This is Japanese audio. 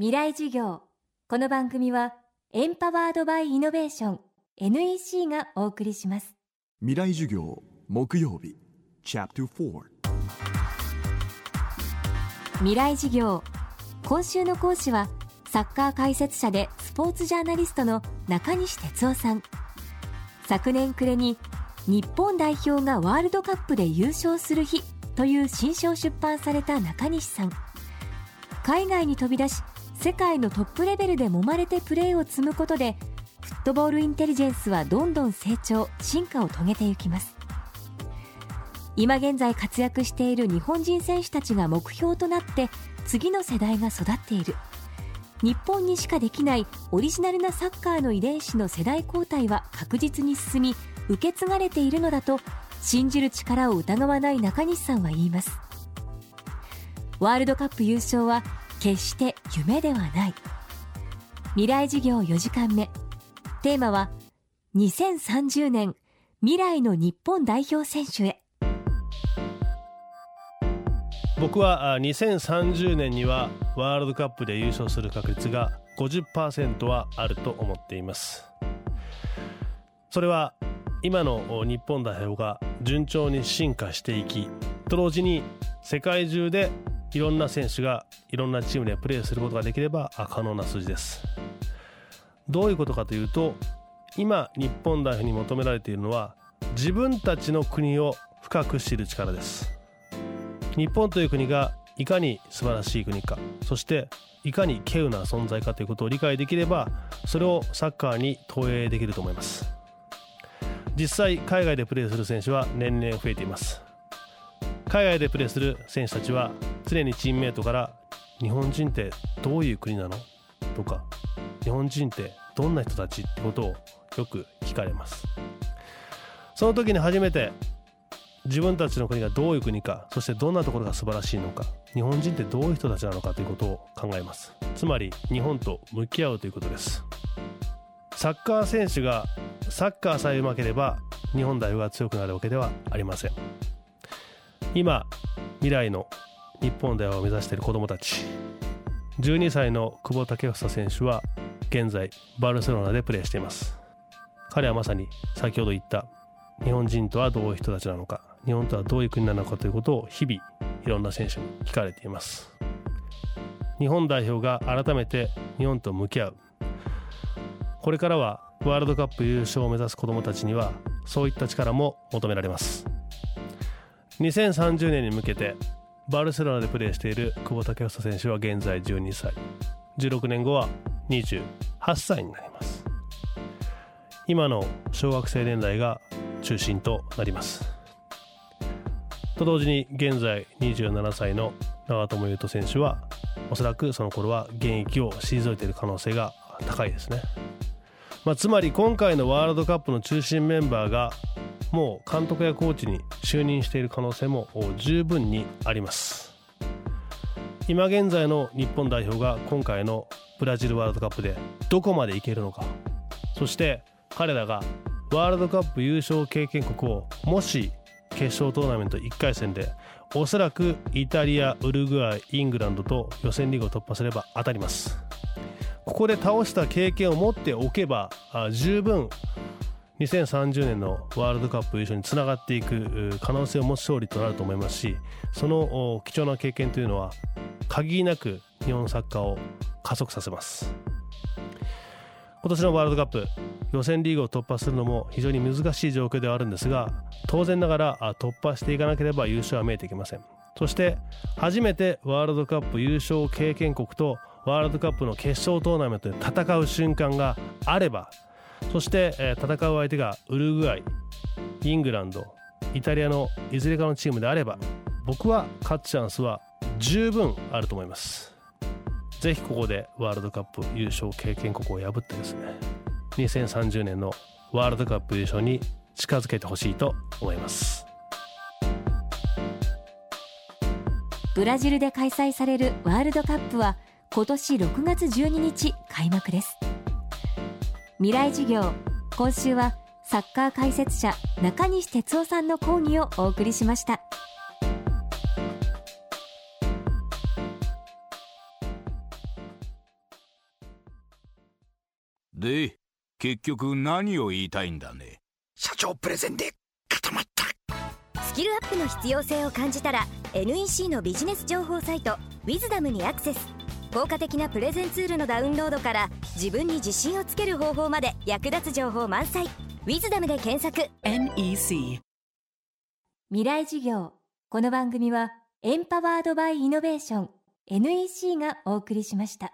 未来授業。この番組はエンパワードバイイノベーション NEC がお送りします。未来授業木曜日チャプター未来授業。今週の講師はサッカー解説者でスポーツジャーナリストの中西哲夫さん。昨年暮れに日本代表がワールドカップで優勝する日という新書を出版された中西さん。海外に飛び出し世界のトップレベルで揉まれてプレーを積むことでフットボールインテリジェンスはどんどん成長進化を遂げていきます。今現在活躍している日本人選手たちが目標となって次の世代が育っている。日本にしかできないオリジナルなサッカーの遺伝子の世代交代は確実に進み受け継がれているのだと信じる力を疑わない中西さんは言います。ワールドカップ優勝は決して夢ではない。未来事業4時間目。テーマは2030年未来の日本代表選手へ。僕は2030年にはワールドカップで優勝する確率が50%はあると思っています。それは今の日本代表が順調に進化していきと同時に世界中でいろんな選手がいろんなチームでプレーすることができれば可能な数字です。どういうことかというと今日本代表に求められているのは自分たちの国を深く知る力です。日本という国がいかに素晴らしい国かそしていかに稀有な存在かということを理解できればそれをサッカーに投影できると思います。実際海外でプレーする選手は年々増えています。海外でプレーする選手たちは常にチームメートから日本人ってどういう国なの？とか日本人ってどんな人たち？ってことをよく聞かれます。その時に初めて自分たちの国がどういう国かそしてどんなところが素晴らしいのか日本人ってどういう人たちなのかということを考えます。つまり日本と向き合うということです。サッカー選手がサッカーさえうまければ日本代表が強くなるわけではありません。今未来の日本でを目指している子どもたち。12歳の久保建英選手は現在バルセロナでプレーしています。彼はまさに先ほど言った日本人とはどういう人たちなのか日本とはどういう国なのかということを日々いろんな選手に聞かれています。日本代表が改めて日本と向き合う。これからはワールドカップ優勝を目指す子どもたちにはそういった力も求められます。2030年に向けてバルセロナでプレーしている久保建英選手は現在12歳。16年後は28歳になります。今の小学生年代が中心となります。と同時に現在27歳の長友佑都選手はおそらくその頃は現役を退いている可能性が高いですね、まあ、つまり今回のワールドカップの中心メンバーがもう監督やコーチに就任している可能性も十分にあります。今現在の日本代表が今回のブラジルワールドカップでどこまでいけるのか。そして彼らがワールドカップ優勝経験国をもし決勝トーナメント1回戦でおそらくイタリアウルグアイイングランドと予選リーグを突破すれば当たります。ここで倒した経験を持っておけば十分2030年のワールドカップ優勝につながっていく可能性を持つ勝利となると思いますしその貴重な経験というのは限りなく日本サッカーを加速させます。今年のワールドカップ予選リーグを突破するのも非常に難しい状況ではあるんですが当然ながら突破していかなければ優勝は見えてきません。そして初めてワールドカップ優勝経験国とワールドカップの決勝トーナメントで戦う瞬間があればそして、え、戦う相手がウルグアイイングランドイタリアのいずれかのチームであれば僕は勝つチャンスは十分あると思います。ぜひここでワールドカップ優勝経験国を破ってですね2030年のワールドカップ優勝に近づけてほしいと思います。ブラジルで開催されるワールドカップは今年6月12日開幕です。未来授業。今週はサッカー解説者中西哲夫さんの講義をお送りしました。で結局何を言いたいんだね？社長プレゼンで固まった。スキルアップの必要性を感じたら NEC のビジネス情報サイト「ウィズダムにアクセス効果的なプレゼンツールのダウンロードから自分に自信をつける方法まで役立つ情報満載「ウィズダムで検索。NEC 未来授業。この番組はエンパワードバイイノベーション NEC がお送りしました